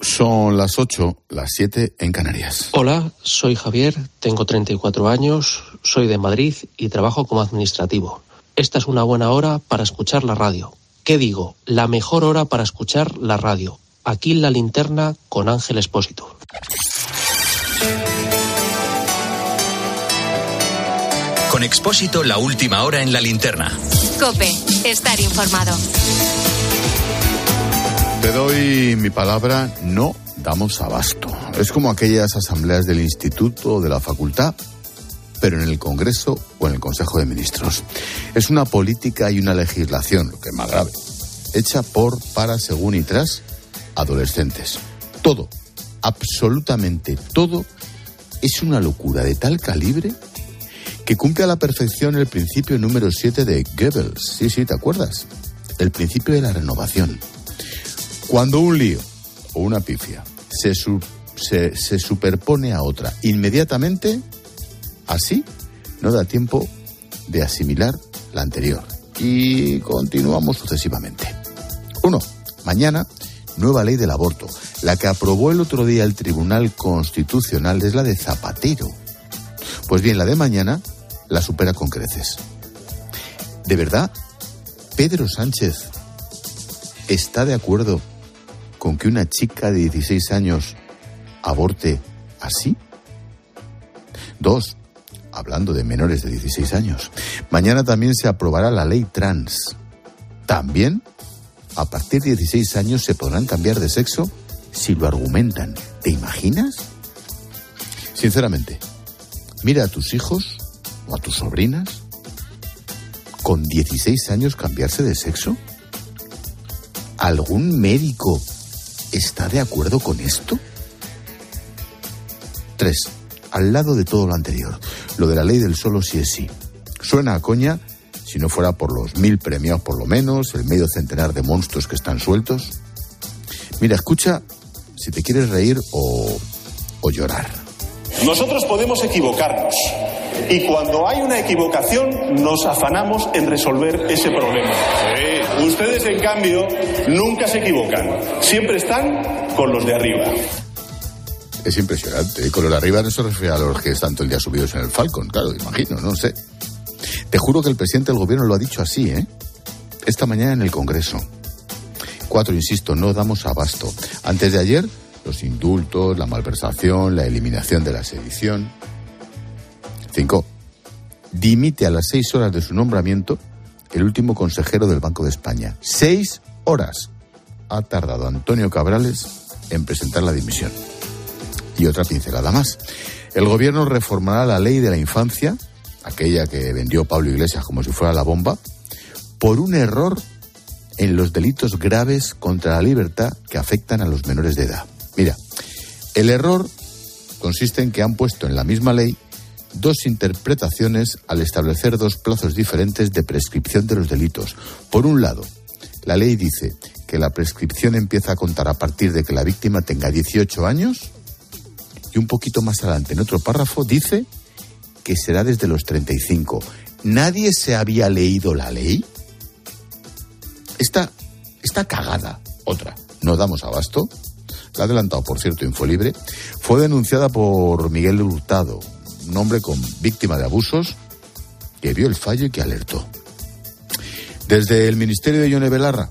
Son las 8, las 7 en Canarias. Hola, soy Javier, tengo 34 años, soy de Madrid y trabajo como administrativo. Esta es una buena hora para escuchar la radio. ¿Qué digo? La mejor hora para escuchar la radio. Aquí en la linterna con Ángel Espósito. Con Expósito, la última hora en la linterna. Cope, estar informado. Te doy mi palabra, no damos abasto. Es como aquellas asambleas del instituto o de la facultad, pero en el Congreso o en el Consejo de Ministros. Es una política y una legislación, lo que es más grave, hecha por, para, según y tras adolescentes. Todo, absolutamente todo, es una locura de tal calibre que cumple a la perfección el principio número 7 de Goebbels. Sí, sí, ¿te acuerdas? El principio de la renovación. Cuando un lío o una pifia se, se, superpone a otra inmediatamente, así no da tiempo de asimilar la anterior. Y continuamos sucesivamente. Uno, mañana, nueva ley del aborto. La que aprobó el otro día el Tribunal Constitucional es la de Zapatero. Pues bien, la de mañana la supera con creces. ¿De verdad? ¿Pedro Sánchez está de acuerdo con que una chica de 16 años aborte así? Dos, hablando de menores de 16 años, mañana también se aprobará la ley trans. También, a partir de 16 años se podrán cambiar de sexo si lo argumentan. ¿Te imaginas? Sinceramente, mira a tus hijos o a tus sobrinas con 16 años cambiarse de sexo. ¿Algún médico está de acuerdo con esto? Tres, al lado de todo lo anterior, lo de la ley del solo sí es sí. Suena a coña si no fuera por los mil premiados por lo menos, el medio centenar de monstruos que están sueltos. Mira, escucha si te quieres reír o, o llorar. Nosotros podemos equivocarnos y cuando hay una equivocación nos afanamos en resolver ese problema. Ustedes, en cambio, nunca se equivocan. Siempre están con los de arriba. Es impresionante. Con los de arriba no se refiere a los que están todo el día subidos en el Falcon, claro, imagino, no sé. Te juro que el presidente del gobierno lo ha dicho así, ¿eh? Esta mañana en el Congreso. Cuatro, insisto, no damos abasto. Antes de ayer, los indultos, la malversación, la eliminación de la sedición. Cinco, dimite a las seis horas de su nombramiento el último consejero del Banco de España. Seis horas ha tardado Antonio Cabrales en presentar la dimisión. Y otra pincelada más. El gobierno reformará la ley de la infancia, aquella que vendió Pablo Iglesias como si fuera la bomba, por un error en los delitos graves contra la libertad que afectan a los menores de edad. Mira, el error consiste en que han puesto en la misma ley dos interpretaciones al establecer dos plazos diferentes de prescripción de los delitos. Por un lado, la ley dice que la prescripción empieza a contar a partir de que la víctima tenga 18 años y un poquito más adelante en otro párrafo dice que será desde los 35. ¿Nadie se había leído la ley? Esta, esta cagada, otra, no damos abasto, la adelantado, por cierto, Infolibre, fue denunciada por Miguel Hurtado, un hombre con víctima de abusos que vio el fallo y que alertó. Desde el Ministerio de Yone Belarra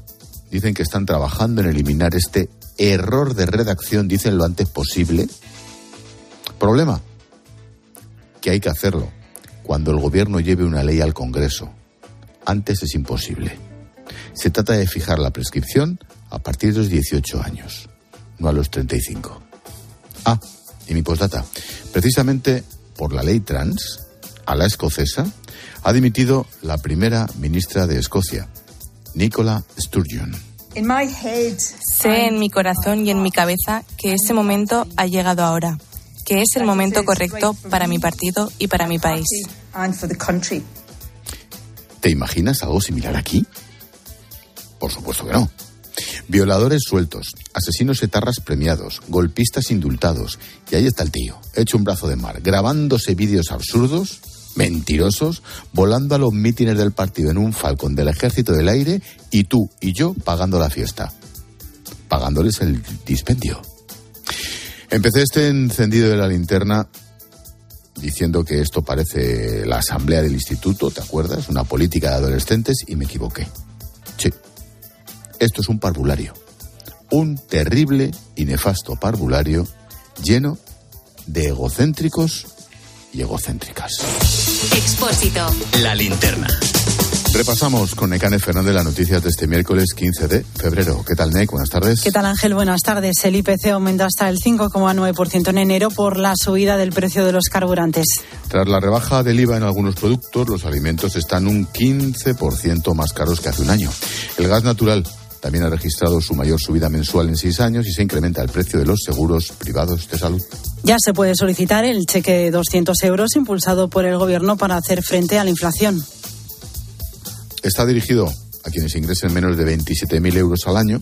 dicen que están trabajando en eliminar este error de redacción, dicen lo antes posible. Problema, que hay que hacerlo cuando el gobierno lleve una ley al Congreso. Antes es imposible. Se trata de fijar la prescripción a partir de los 18 años, no a los 35. Ah, y mi postdata. Precisamente por la ley trans, a la escocesa, ha dimitido la primera ministra de Escocia, Nicola Sturgeon. Sé en mi corazón y en mi cabeza que ese momento ha llegado ahora, que es el momento correcto para mi partido y para mi país. ¿Te imaginas algo similar aquí? Por supuesto que no. Violadores sueltos, asesinos etarras premiados, golpistas indultados. Y ahí está el tío, hecho un brazo de mar, grabándose vídeos absurdos, mentirosos, volando a los mítines del partido en un falcón del ejército del aire y tú y yo pagando la fiesta. Pagándoles el dispendio. Empecé este encendido de la linterna diciendo que esto parece la asamblea del instituto, ¿te acuerdas? Una política de adolescentes y me equivoqué. Esto es un parvulario. Un terrible y nefasto parvulario lleno de egocéntricos y egocéntricas. Expósito. La linterna. Repasamos con Necane Fernández las noticias de este miércoles 15 de febrero. ¿Qué tal, Nec? Buenas tardes. ¿Qué tal, Ángel? Buenas tardes. El IPC aumentó hasta el 5,9% en enero por la subida del precio de los carburantes. Tras la rebaja del IVA en algunos productos, los alimentos están un 15% más caros que hace un año. El gas natural también ha registrado su mayor subida mensual en seis años y se incrementa el precio de los seguros privados de salud. Ya se puede solicitar el cheque de 200 euros impulsado por el Gobierno para hacer frente a la inflación. Está dirigido a quienes ingresen menos de 27.000 euros al año.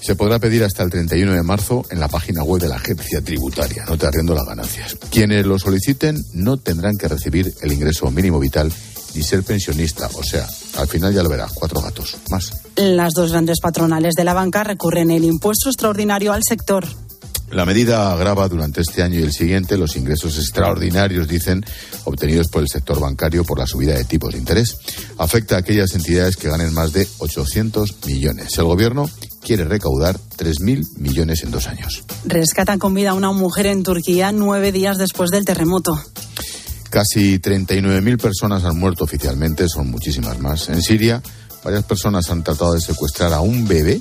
Se podrá pedir hasta el 31 de marzo en la página web de la agencia tributaria. No te arriendo las ganancias. Quienes lo soliciten no tendrán que recibir el ingreso mínimo vital ni ser pensionista. O sea, al final ya lo verás, cuatro gatos más. Las dos grandes patronales de la banca recurren el impuesto extraordinario al sector. La medida agrava durante este año y el siguiente los ingresos extraordinarios, dicen, obtenidos por el sector bancario por la subida de tipos de interés. Afecta a aquellas entidades que ganen más de 800 millones. El gobierno quiere recaudar 3.000 millones en dos años. Rescatan con vida a una mujer en Turquía nueve días después del terremoto. Casi 39.000 personas han muerto oficialmente, son muchísimas más. En Siria, varias personas han tratado de secuestrar a un bebé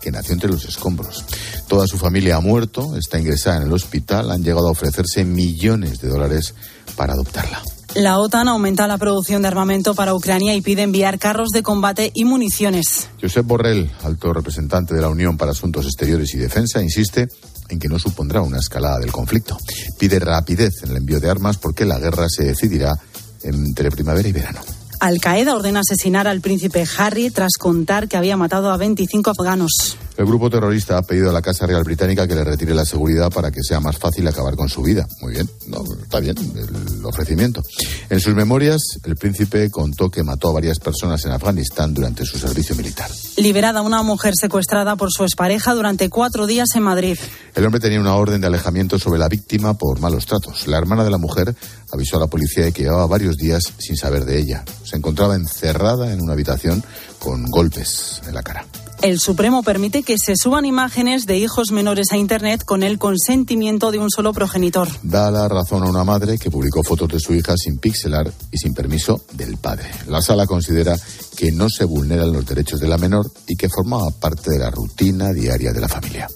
que nació entre los escombros. Toda su familia ha muerto, está ingresada en el hospital, han llegado a ofrecerse millones de dólares para adoptarla. La OTAN aumenta la producción de armamento para Ucrania y pide enviar carros de combate y municiones. Josep Borrell, alto representante de la Unión para Asuntos Exteriores y Defensa, insiste en que no supondrá una escalada del conflicto. Pide rapidez en el envío de armas porque la guerra se decidirá entre primavera y verano. Al Qaeda ordena asesinar al príncipe Harry tras contar que había matado a 25 afganos. El grupo terrorista ha pedido a la Casa Real Británica que le retire la seguridad para que sea más fácil acabar con su vida. Muy bien, no, está bien el ofrecimiento. En sus memorias, el príncipe contó que mató a varias personas en Afganistán durante su servicio militar. Liberada una mujer secuestrada por su expareja durante cuatro días en Madrid. El hombre tenía una orden de alejamiento sobre la víctima por malos tratos. La hermana de la mujer avisó a la policía de que llevaba varios días sin saber de ella. Se encontraba encerrada en una habitación con golpes en la cara. El Supremo permite que se suban imágenes de hijos menores a Internet con el consentimiento de un solo progenitor. Da la razón a una madre que publicó fotos de su hija sin pixelar y sin permiso del padre. La sala considera que no se vulneran los derechos de la menor y que formaba parte de la rutina diaria de la familia.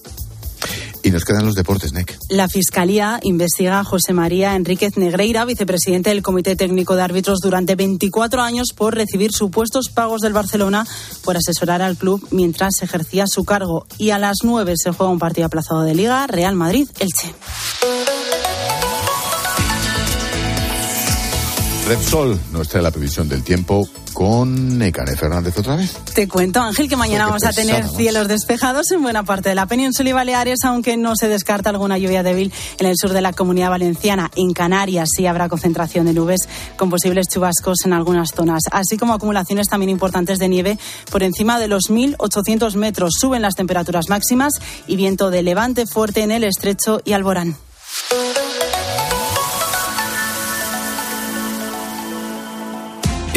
Y nos quedan los deportes, NEC. La Fiscalía investiga a José María Enríquez Negreira, vicepresidente del Comité Técnico de Árbitros durante 24 años por recibir supuestos pagos del Barcelona por asesorar al club mientras ejercía su cargo. Y a las 9 se juega un partido aplazado de Liga, Real Madrid-Elche. Repsol nos trae la previsión del tiempo con Necane Fernández otra vez. Te cuento, Ángel, que mañana vamos a tener cielos despejados en buena parte de la península y Baleares, aunque no se descarta alguna lluvia débil en el sur de la comunidad valenciana. En Canarias sí habrá concentración de nubes con posibles chubascos en algunas zonas, así como acumulaciones también importantes de nieve por encima de los 1.800 metros. Suben las temperaturas máximas y viento de levante fuerte en el estrecho y Alborán.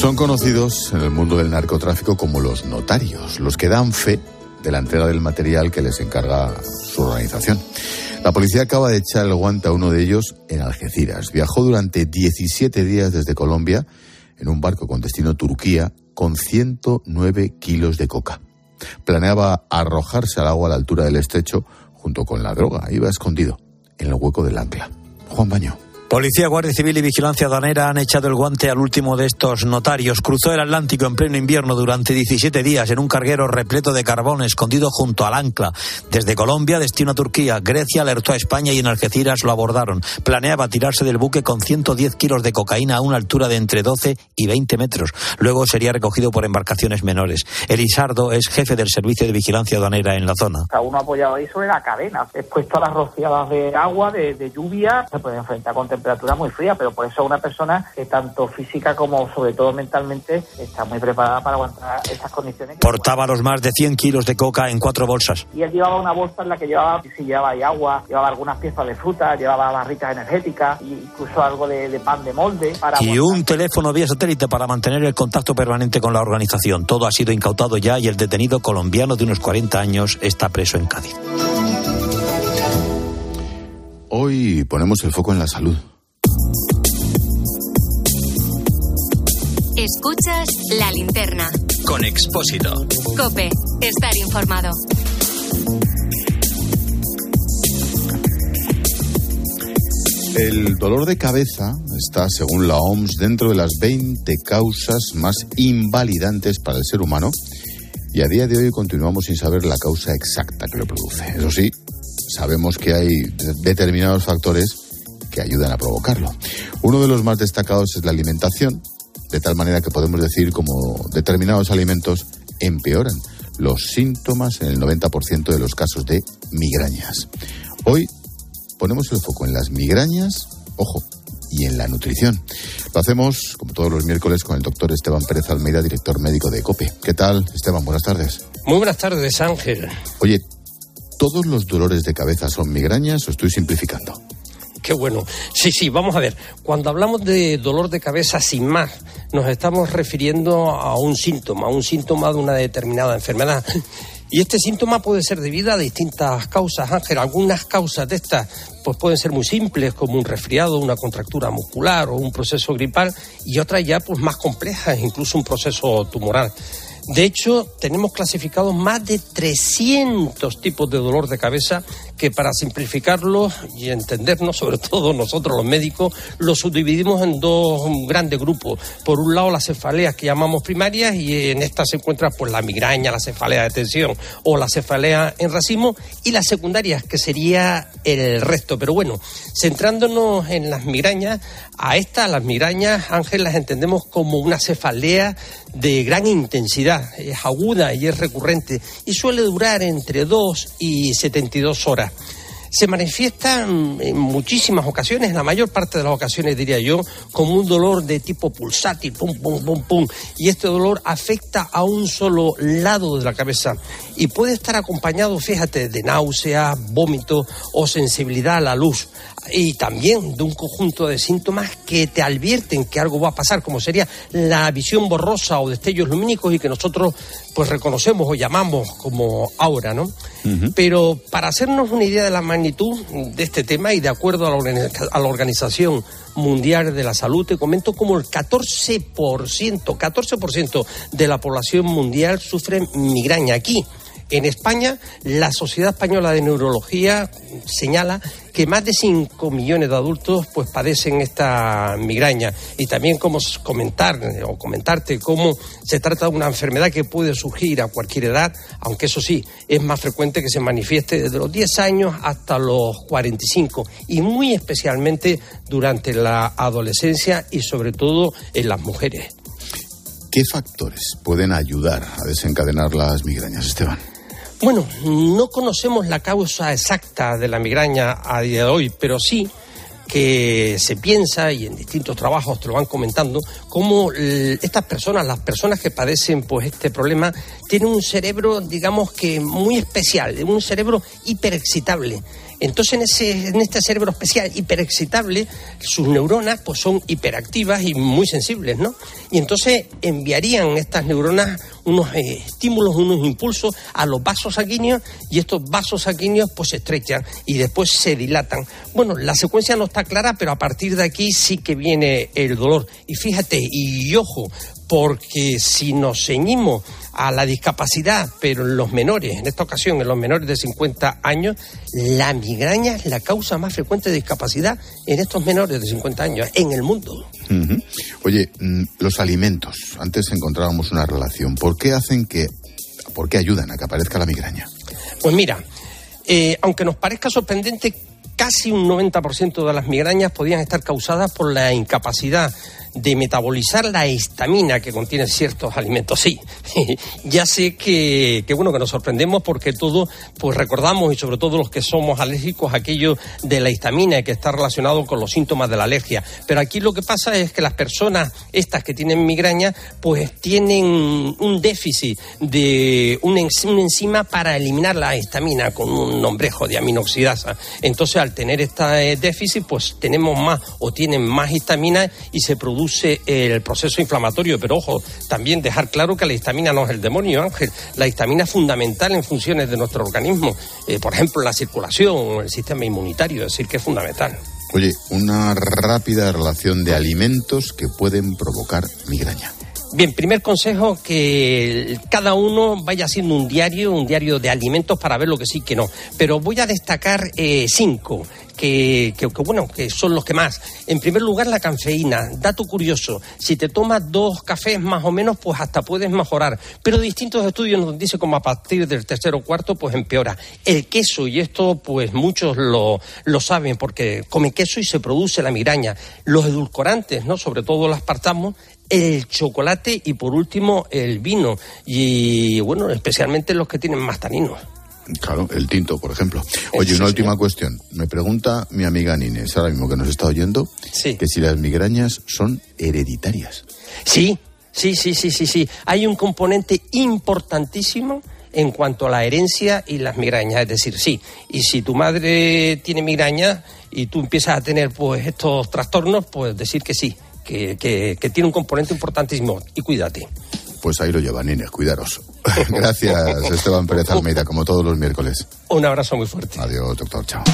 Son conocidos en el mundo del narcotráfico como los notarios, los que dan fe de la entrega del material que les encarga su organización. La policía acaba de echar el guante a uno de ellos en Algeciras. Viajó durante 17 días desde Colombia en un barco con destino Turquía con 109 kilos de coca. Planeaba arrojarse al agua a la altura del estrecho junto con la droga. Iba escondido en el hueco del ancla. Juan Baño. Policía, Guardia Civil y Vigilancia Aduanera han echado el guante al último de estos notarios. Cruzó el Atlántico en pleno invierno durante 17 días en un carguero repleto de carbón escondido junto al ancla. Desde Colombia, destino a Turquía. Grecia alertó a España y en Algeciras lo abordaron. Planeaba tirarse del buque con 110 kilos de cocaína a una altura de entre 12 y 20 metros. Luego sería recogido por embarcaciones menores. Elisardo es jefe del Servicio de Vigilancia Aduanera en la zona. Cada uno apoyado ahí sobre la cadena. Expuesto a las rociadas de agua, de, de lluvia, se puede enfrentar con temperatura muy fría, pero por eso una persona que tanto física como sobre todo mentalmente está muy preparada para aguantar estas condiciones. Portaba los más de 100 kilos de coca en cuatro bolsas. Y él llevaba una bolsa en la que llevaba, si llevaba ahí agua, llevaba algunas piezas de fruta, llevaba barritas energéticas, incluso algo de, de pan de molde. Para y un teléfono vía satélite para mantener el contacto permanente con la organización. Todo ha sido incautado ya y el detenido colombiano de unos 40 años está preso en Cádiz. Hoy ponemos el foco en la salud. Escuchas la linterna. Con Expósito. Cope, estar informado. El dolor de cabeza está, según la OMS, dentro de las 20 causas más invalidantes para el ser humano y a día de hoy continuamos sin saber la causa exacta que lo produce. Eso sí, sabemos que hay determinados factores que ayudan a provocarlo. Uno de los más destacados es la alimentación, de tal manera que podemos decir como determinados alimentos empeoran los síntomas en el 90% de los casos de migrañas. Hoy ponemos el foco en las migrañas, ojo, y en la nutrición. Lo hacemos, como todos los miércoles, con el doctor Esteban Pérez Almeida, director médico de COPE. ¿Qué tal, Esteban? Buenas tardes. Muy buenas tardes, Ángel. Oye, ¿todos los dolores de cabeza son migrañas o estoy simplificando? Qué bueno. Sí, sí, vamos a ver. Cuando hablamos de dolor de cabeza sin más, nos estamos refiriendo a un síntoma, a un síntoma de una determinada enfermedad. Y este síntoma puede ser debido a distintas causas, Ángel. Algunas causas de estas pues pueden ser muy simples, como un resfriado, una contractura muscular o un proceso gripal, y otras ya pues más complejas, incluso un proceso tumoral. De hecho, tenemos clasificados más de 300 tipos de dolor de cabeza que para simplificarlo y entendernos, sobre todo nosotros los médicos, los subdividimos en dos grandes grupos. Por un lado, las cefaleas que llamamos primarias y en estas se encuentra pues la migraña, la cefalea de tensión o la cefalea en racimo y las secundarias que sería el resto. Pero bueno, centrándonos en las migrañas, a estas, las migrañas, Ángel, las entendemos como una cefalea de gran intensidad, es aguda y es recurrente y suele durar entre 2 y 72 horas. Se manifiesta en muchísimas ocasiones, en la mayor parte de las ocasiones diría yo, como un dolor de tipo pulsátil, pum, pum, pum, pum. Y este dolor afecta a un solo lado de la cabeza y puede estar acompañado, fíjate, de náusea, vómito o sensibilidad a la luz y también de un conjunto de síntomas que te advierten que algo va a pasar, como sería la visión borrosa o destellos lumínicos y que nosotros pues reconocemos o llamamos como aura, ¿no? Pero para hacernos una idea de la magnitud de este tema y de acuerdo a la, a la Organización Mundial de la Salud, te comento como el 14%, 14% de la población mundial sufre migraña aquí. En España, la Sociedad Española de Neurología señala que más de 5 millones de adultos pues padecen esta migraña y también como comentar o comentarte cómo se trata de una enfermedad que puede surgir a cualquier edad, aunque eso sí, es más frecuente que se manifieste desde los 10 años hasta los 45 y muy especialmente durante la adolescencia y sobre todo en las mujeres. ¿Qué factores pueden ayudar a desencadenar las migrañas, Esteban? Bueno, no conocemos la causa exacta de la migraña a día de hoy, pero sí que se piensa, y en distintos trabajos te lo van comentando, cómo estas personas, las personas que padecen pues este problema, tienen un cerebro, digamos que muy especial, un cerebro hiperexcitable. Entonces, en, ese, en este cerebro especial hiperexcitable, sus neuronas pues, son hiperactivas y muy sensibles, ¿no? Y entonces enviarían estas neuronas unos eh, estímulos, unos impulsos a los vasos sanguíneos y estos vasos sanguíneos pues se estrechan y después se dilatan. Bueno, la secuencia no está clara, pero a partir de aquí sí que viene el dolor. Y fíjate, y ojo, porque si nos ceñimos a la discapacidad, pero en los menores, en esta ocasión en los menores de 50 años, la migraña es la causa más frecuente de discapacidad en estos menores de 50 años en el mundo. Oye, mm, los alimentos, antes encontrábamos una relación. ¿Por qué hacen que, por qué ayudan a que aparezca la migraña? Pues mira, eh, aunque nos parezca sorprendente, casi un 90% de las migrañas podían estar causadas por la incapacidad de metabolizar la histamina que contienen ciertos alimentos. Sí, ya sé que, que, bueno, que nos sorprendemos porque todos pues recordamos, y sobre todo los que somos alérgicos, aquello de la histamina que está relacionado con los síntomas de la alergia. Pero aquí lo que pasa es que las personas, estas que tienen migraña, pues tienen un déficit de una, enzima para eliminar la histamina con un nombrejo de aminoxidasa. Entonces, al tener este déficit, pues tenemos más o tienen más histamina y se produce el proceso inflamatorio. Pero ojo, también dejar claro que la histamina no es el demonio, Ángel. La histamina es fundamental en funciones de nuestro organismo, eh, por ejemplo, la circulación o el sistema inmunitario, es decir, que es fundamental. Oye, una rápida relación de alimentos que pueden provocar migraña. Bien, primer consejo, que cada uno vaya haciendo un diario, un diario de alimentos para ver lo que sí y que no. Pero voy a destacar eh, cinco que, bueno, que son los que más. En primer lugar, la cafeína. Dato curioso, si te tomas dos cafés más o menos, pues hasta puedes mejorar. Pero distintos estudios nos dicen como a partir del tercero o cuarto, pues empeora. El queso, y esto pues muchos lo, lo saben porque come queso y se produce la migraña. Los edulcorantes, ¿no? Sobre todo el aspartamo, el chocolate y por último el vino. Y bueno, especialmente los que tienen más taninos. Claro, el tinto, por ejemplo. Oye, una última cuestión. Me pregunta mi amiga Nines, ahora mismo que nos está oyendo, que si las migrañas son hereditarias. Sí, sí, sí, sí, sí, sí. Hay un componente importantísimo en cuanto a la herencia y las migrañas. Es decir, sí, y si tu madre tiene migraña y tú empiezas a tener pues estos trastornos, pues decir que sí, que, que tiene un componente importantísimo. Y cuídate. Pues ahí lo llevan, Inés, cuidaros. Gracias, Esteban Pérez Almeida, como todos los miércoles. Un abrazo muy fuerte. Adiós, doctor. Chao.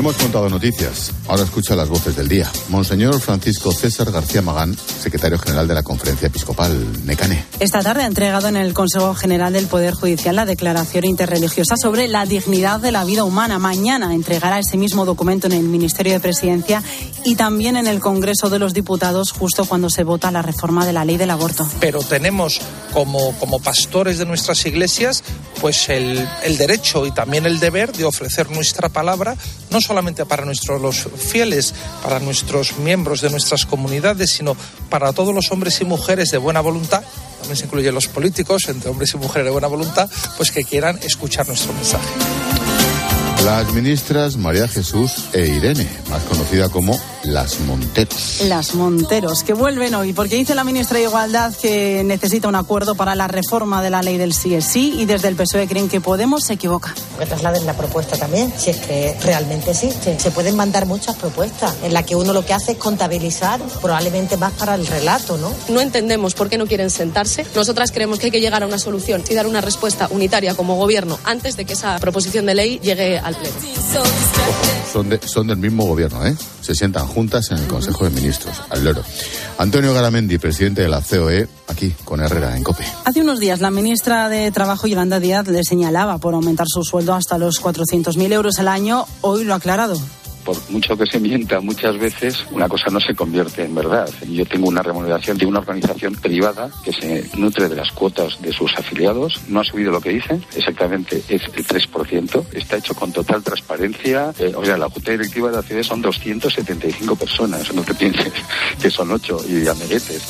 Hemos contado noticias. Ahora escucha las voces del día. Monseñor Francisco César García Magán, secretario general de la Conferencia Episcopal Necane. Esta tarde ha entregado en el Consejo General del Poder Judicial la declaración interreligiosa sobre la dignidad de la vida humana. Mañana entregará ese mismo documento en el Ministerio de Presidencia y también en el Congreso de los Diputados justo cuando se vota la reforma de la ley del aborto. Pero tenemos como, como pastores de nuestras iglesias pues el, el derecho y también el deber de ofrecer nuestra palabra no solamente para nuestros fieles, para nuestros miembros de nuestras comunidades, sino para todos los hombres y mujeres de buena voluntad, también se incluyen los políticos, entre hombres y mujeres de buena voluntad, pues que quieran escuchar nuestro mensaje. Las ministras María Jesús e Irene, más conocida como las Monteros. Las Monteros, que vuelven hoy, porque dice la ministra de Igualdad que necesita un acuerdo para la reforma de la ley del sí es sí y desde el PSOE creen que Podemos se equivoca. Que trasladen la propuesta también, si es que realmente existe. Se pueden mandar muchas propuestas en las que uno lo que hace es contabilizar, probablemente más para el relato, ¿no? No entendemos por qué no quieren sentarse. Nosotras creemos que hay que llegar a una solución y dar una respuesta unitaria como gobierno antes de que esa proposición de ley llegue a son, son del mismo gobierno, ¿eh? Se sientan juntas en el Consejo de Ministros, al loro. Antonio Garamendi, presidente de la COE, aquí con Herrera en COPE. Hace unos días la ministra de Trabajo, Yolanda Díaz, le señalaba por aumentar su sueldo hasta los 400.000 euros al año. Hoy lo ha aclarado por mucho que se mienta muchas veces, una cosa no se convierte en verdad. Yo tengo una remuneración de una organización privada que se nutre de las cuotas de sus afiliados. No ha subido lo que dicen, exactamente es el 3%. Está hecho con total transparencia. Eh, o sea, la junta directiva de la CID son 275 personas. No te pienses que son 8 y amiguetes.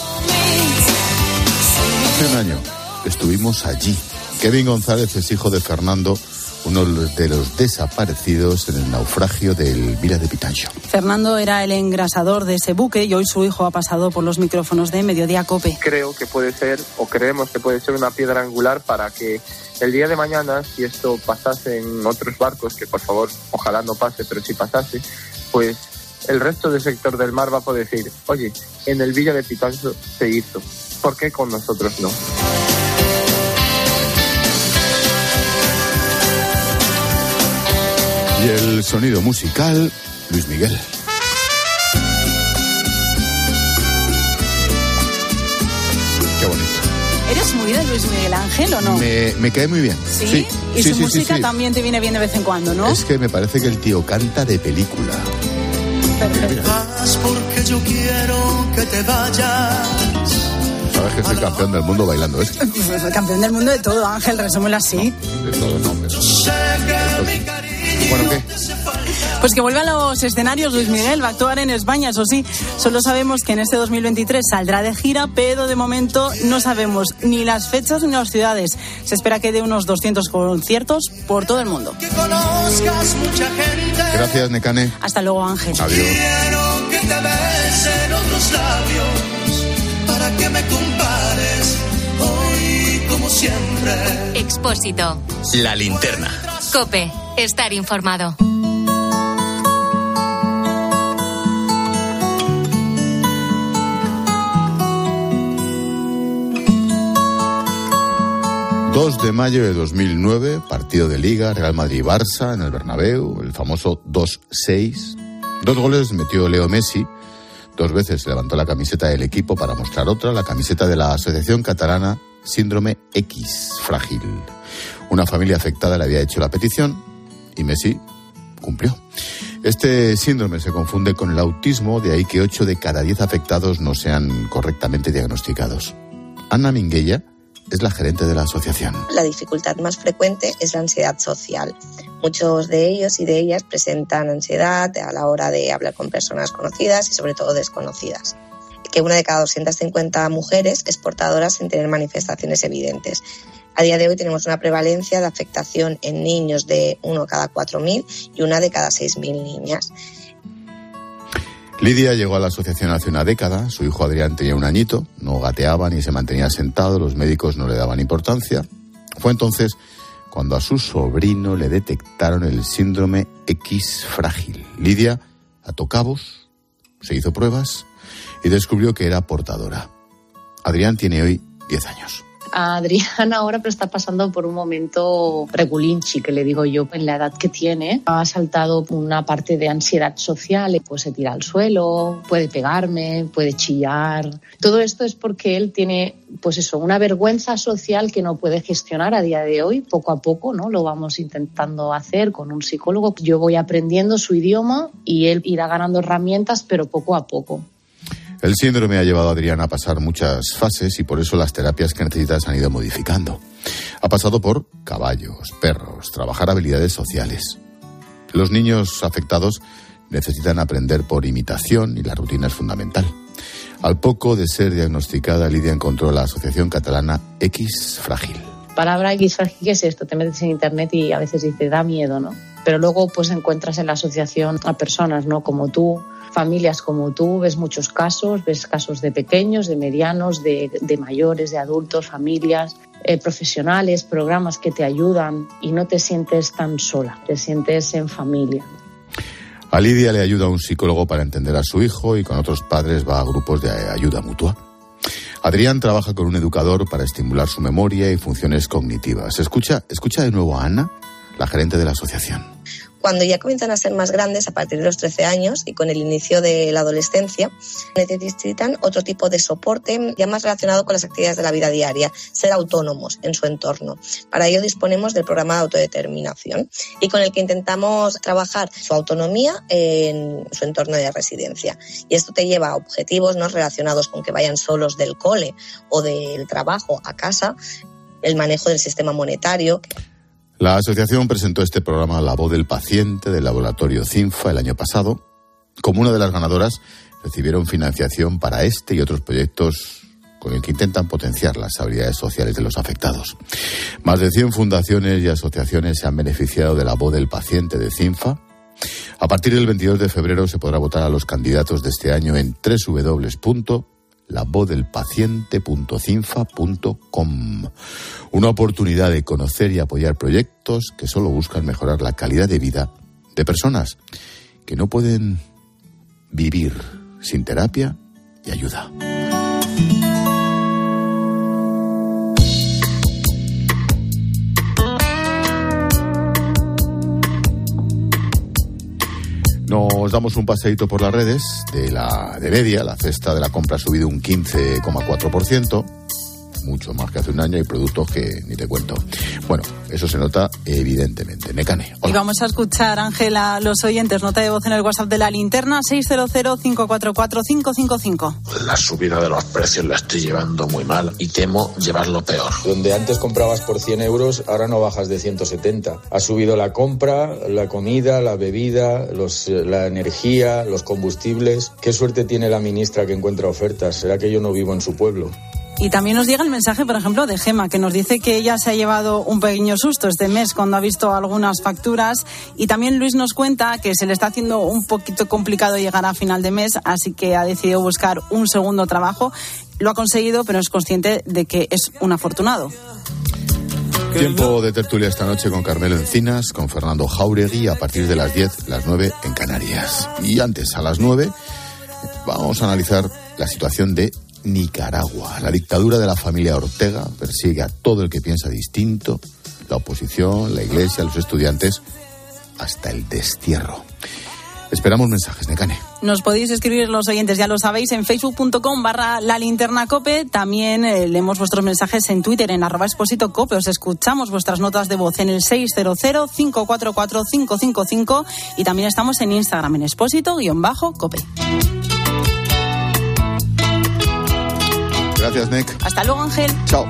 Hace un año estuvimos allí. Kevin González es hijo de Fernando uno de los desaparecidos en el naufragio del Vila de Pitancho. Fernando era el engrasador de ese buque y hoy su hijo ha pasado por los micrófonos de Mediodía Cope. Creo que puede ser, o creemos que puede ser una piedra angular para que el día de mañana, si esto pasase en otros barcos, que por favor, ojalá no pase, pero si pasase, pues el resto del sector del mar va a poder decir, oye, en el Villa de Pitancho se hizo, ¿por qué con nosotros no? Y el sonido musical Luis Miguel. Qué bonito. ¿Eres muy de Luis Miguel Ángel o no? Me, me cae muy bien. ¿Sí? Sí, y sí, su sí, música sí. también te viene bien de vez en cuando, ¿no? Es que me parece que el tío canta de película. Haz porque yo quiero que te vayas. Sabes que soy campeón del mundo bailando esto. Pues el campeón del mundo de todo, Ángel, resúmelo así. De todo, no, pero- Bueno, ¿qué? Pues que vuelve a los escenarios Luis Miguel, va a actuar en España, eso sí. Solo sabemos que en este 2023 saldrá de gira, pero de momento no sabemos ni las fechas ni las ciudades. Se espera que dé unos 200 conciertos por todo el mundo. Conozcas mucha gente. Gracias, Necane. Hasta luego, Ángel. Adiós. Quiero que te besen otros labios para que me compares hoy como siempre. Expósito. La linterna. Cope. Estar informado. ...2 de mayo de 2009, partido de Liga, Real Madrid-Barça en el Bernabéu, el famoso 2-6. Dos goles metió Leo Messi, dos veces levantó la camiseta del equipo para mostrar otra, la camiseta de la Asociación Catalana Síndrome X Frágil. Una familia afectada le había hecho la petición y Messi cumplió. Este síndrome se confunde con el autismo, de ahí que 8 de cada 10 afectados no sean correctamente diagnosticados. Ana Minguella es la gerente de la asociación. La dificultad más frecuente es la ansiedad social. Muchos de ellos y de ellas presentan ansiedad a la hora de hablar con personas conocidas y sobre todo desconocidas. Que una de cada 250 mujeres es portadora sin tener manifestaciones evidentes. A día de hoy tenemos una prevalencia de afectación en niños de uno cada 4.000 y una de cada 6.000 niñas. Lidia llegó a la asociación hace una década, su hijo Adrián tenía un añito, no gateaba ni se mantenía sentado, los médicos no le daban importancia. Fue entonces cuando a su sobrino le detectaron el síndrome X frágil. Lidia ató cabos, se hizo pruebas y descubrió que era portadora. Adrián tiene hoy 10 años. Adrián ahora pero está pasando por un momento regulinchi, que le digo yo, en la edad que tiene. Ha saltado una parte de ansiedad social, pues se tira al suelo, puede pegarme, puede chillar. Todo esto es porque él tiene, pues eso, una vergüenza social que no puede gestionar a día de hoy. Poco a poco, ¿no? Lo vamos intentando hacer con un psicólogo. Yo voy aprendiendo su idioma y él irá ganando herramientas, pero poco a poco. El síndrome ha llevado a Adrián a pasar muchas fases y por eso las terapias que necesita se han ido modificando. Ha pasado por caballos, perros, trabajar habilidades sociales. Los niños afectados necesitan aprender por imitación y la rutina es fundamental. Al poco de ser diagnosticada, Lidia encontró la Asociación Catalana X Frágil. palabra X frágil, ¿qué es esto? Te metes en internet y a veces dices, da miedo, ¿no? Pero luego pues encuentras en la asociación a personas, ¿no? Como tú, familias como tú, ves muchos casos, ves casos de pequeños, de medianos, de, de mayores, de adultos, familias, eh, profesionales, programas que te ayudan y no te sientes tan sola, te sientes en familia. A Lidia le ayuda un psicólogo para entender a su hijo y con otros padres va a grupos de ayuda mutua. Adrián trabaja con un educador para estimular su memoria y funciones cognitivas. Escucha, escucha de nuevo a Ana, la gerente de la asociación. Cuando ya comienzan a ser más grandes, a partir de los 13 años y con el inicio de la adolescencia, necesitan otro tipo de soporte ya más relacionado con las actividades de la vida diaria, ser autónomos en su entorno. Para ello disponemos del programa de autodeterminación y con el que intentamos trabajar su autonomía en su entorno de residencia. Y esto te lleva a objetivos no relacionados con que vayan solos del cole o del trabajo a casa, el manejo del sistema monetario, La asociación presentó este programa La voz del paciente del laboratorio CINFA el año pasado. Como una de las ganadoras, recibieron financiación para este y otros proyectos con el que intentan potenciar las habilidades sociales de los afectados. Más de 100 fundaciones y asociaciones se han beneficiado de la voz del paciente de CINFA. A partir del 22 de febrero se podrá votar a los candidatos de este año en www.lavozdelpaciente.cinfa.com. Una oportunidad de conocer y apoyar proyectos que solo buscan mejorar la calidad de vida de personas que no pueden vivir sin terapia y ayuda. Nos damos un paseíto por las redes de la de media, la cesta de la compra ha subido un 15,4% mucho más que hace un año y productos que ni te cuento. Bueno, eso se nota evidentemente. Necane. Y vamos a escuchar, Ángela, los oyentes. Nota de voz en el WhatsApp de la linterna 600-544-555. La subida de los precios la estoy llevando muy mal y temo llevarlo peor. Donde antes comprabas por 100 euros, ahora no bajas de 170. Ha subido la compra, la comida, la bebida, los, la energía, los combustibles. ¿Qué suerte tiene la ministra que encuentra ofertas? ¿Será que yo no vivo en su pueblo? Y también nos llega el mensaje, por ejemplo, de Gema, que nos dice que ella se ha llevado un pequeño susto este mes cuando ha visto algunas facturas. Y también Luis nos cuenta que se le está haciendo un poquito complicado llegar a final de mes, así que ha decidido buscar un segundo trabajo. Lo ha conseguido, pero es consciente de que es un afortunado. Tiempo de tertulia esta noche con Carmelo Encinas, con Fernando Jauregui a partir de las 10, las 9 en Canarias. Y antes, a las 9, vamos a analizar la situación de Nicaragua. La dictadura de la familia Ortega persigue a todo el que piensa distinto, la oposición, la iglesia, los estudiantes, hasta el destierro. Esperamos mensajes, Necane. Nos podéis escribir los oyentes, ya lo sabéis, en facebook.com barra la linterna cope. También eh, leemos vuestros mensajes en Twitter, en arroba exposito cope. Os escuchamos vuestras notas de voz en el 600-544-555 y también estamos en Instagram en expósito-cope. Gracias, Nick. Hasta luego, Ángel. Chao.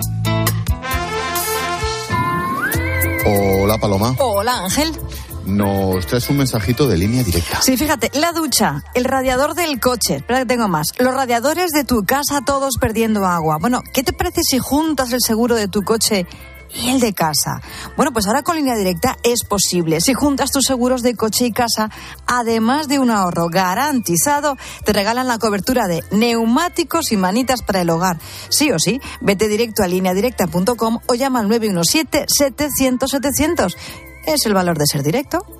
Hola, Paloma. Hola, Ángel. Nos traes un mensajito de línea directa. Sí, fíjate, la ducha, el radiador del coche, espera que tengo más, los radiadores de tu casa todos perdiendo agua. Bueno, ¿qué te parece si juntas el seguro de tu coche y el de casa. Bueno, pues ahora con línea directa es posible. Si juntas tus seguros de coche y casa, además de un ahorro garantizado, te regalan la cobertura de neumáticos y manitas para el hogar. Sí o sí, vete directo a lineadirecta.com o llama al 917-700-700. Es el valor de ser directo.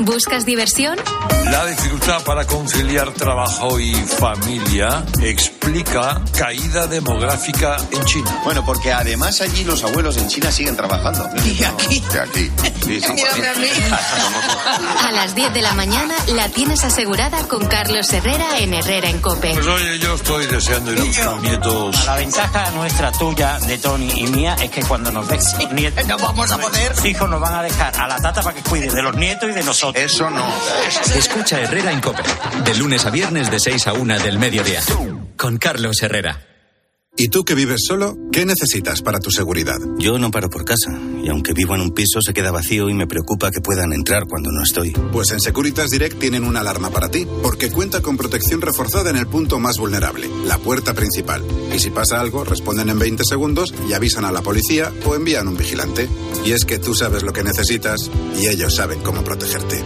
¿Buscas diversión? La dificultad para conciliar trabajo y familia explica caída demográfica en China. Bueno, porque además allí los abuelos en China siguen trabajando. Y aquí. De aquí. Sí, sí, A las 10 de la mañana la tienes asegurada con Carlos Herrera en Herrera en Cope. Pues oye, yo estoy deseando ir a buscar nietos. La ventaja nuestra, tuya, de Tony y mía es que cuando nos ves nietos, no vamos a poder. Hijos nos van a dejar a la tata para que cuide de los nietos y de nosotros. Eso no. Escucha Herrera en Cope, de lunes a viernes de 6 a 1 del mediodía, con Carlos Herrera. ¿Y tú que vives solo? ¿Qué necesitas para tu seguridad? Yo no paro por casa, y aunque vivo en un piso se queda vacío y me preocupa que puedan entrar cuando no estoy. Pues en Securitas Direct tienen una alarma para ti, porque cuenta con protección reforzada en el punto más vulnerable, la puerta principal. Y si pasa algo, responden en 20 segundos y avisan a la policía o envían un vigilante. Y es que tú sabes lo que necesitas y ellos saben cómo protegerte.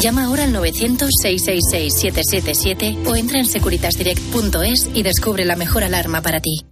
Llama ahora al 900-666-777 o entra en securitasdirect.es y descubre la mejor alarma para ti.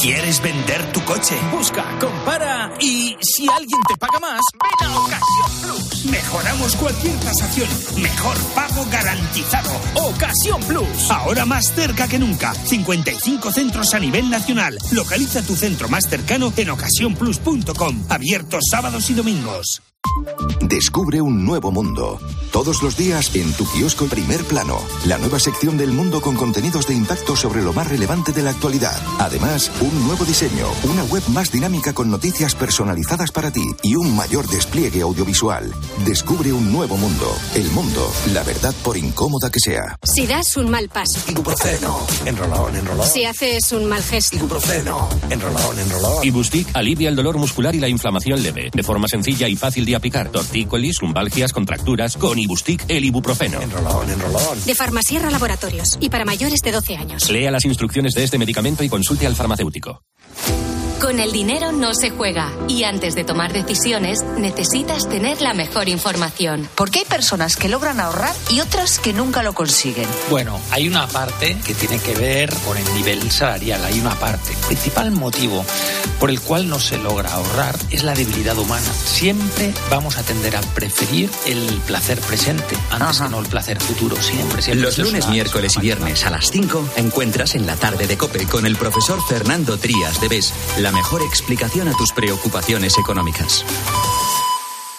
¿Quieres vender tu coche? Busca, compara y si alguien te paga más, ven a Ocasión Plus. Mejoramos cualquier tasación. Mejor pago garantizado. Ocasión Plus. Ahora más cerca que nunca. 55 centros a nivel nacional. Localiza tu centro más cercano en ocasiónplus.com. Abiertos sábados y domingos. Descubre un nuevo mundo. Todos los días en tu kiosco Primer Plano. La nueva sección del mundo con contenidos de impacto sobre lo más relevante de la actualidad. Además, un nuevo diseño, una web más dinámica con noticias personalizadas para ti y un mayor despliegue audiovisual. Descubre un nuevo mundo. El mundo, la verdad por incómoda que sea. Si das un mal paso. Ibuprofeno. Enrolón, enrolón. Si haces un mal gesto. Ibuprofeno. Enrolón, enrolón. Ibustic alivia el dolor muscular y la inflamación leve. De forma sencilla y fácil de aplicar. Tortícolis, lumbalgias, contracturas. Con Ibustic, el ibuprofeno. Enrolón, enrolón. De Farmasierra Laboratorios. Y para mayores de 12 años. Lea las instrucciones de este medicamento y consulte al farmacéutico. Con el dinero no se juega y antes de tomar decisiones necesitas tener la mejor información. Porque hay personas que logran ahorrar y otras que nunca lo consiguen. Bueno, hay una parte que tiene que ver con el nivel salarial, hay una parte. El principal motivo por el cual no se logra ahorrar es la debilidad humana. Siempre vamos a tender a preferir el placer presente antes que no el placer futuro, siempre. siempre Los lunes, miércoles y viernes a las 5 encuentras en la tarde de Cope con el profesor Fernando Trías de BES la mejor explicación a tus preocupaciones económicas.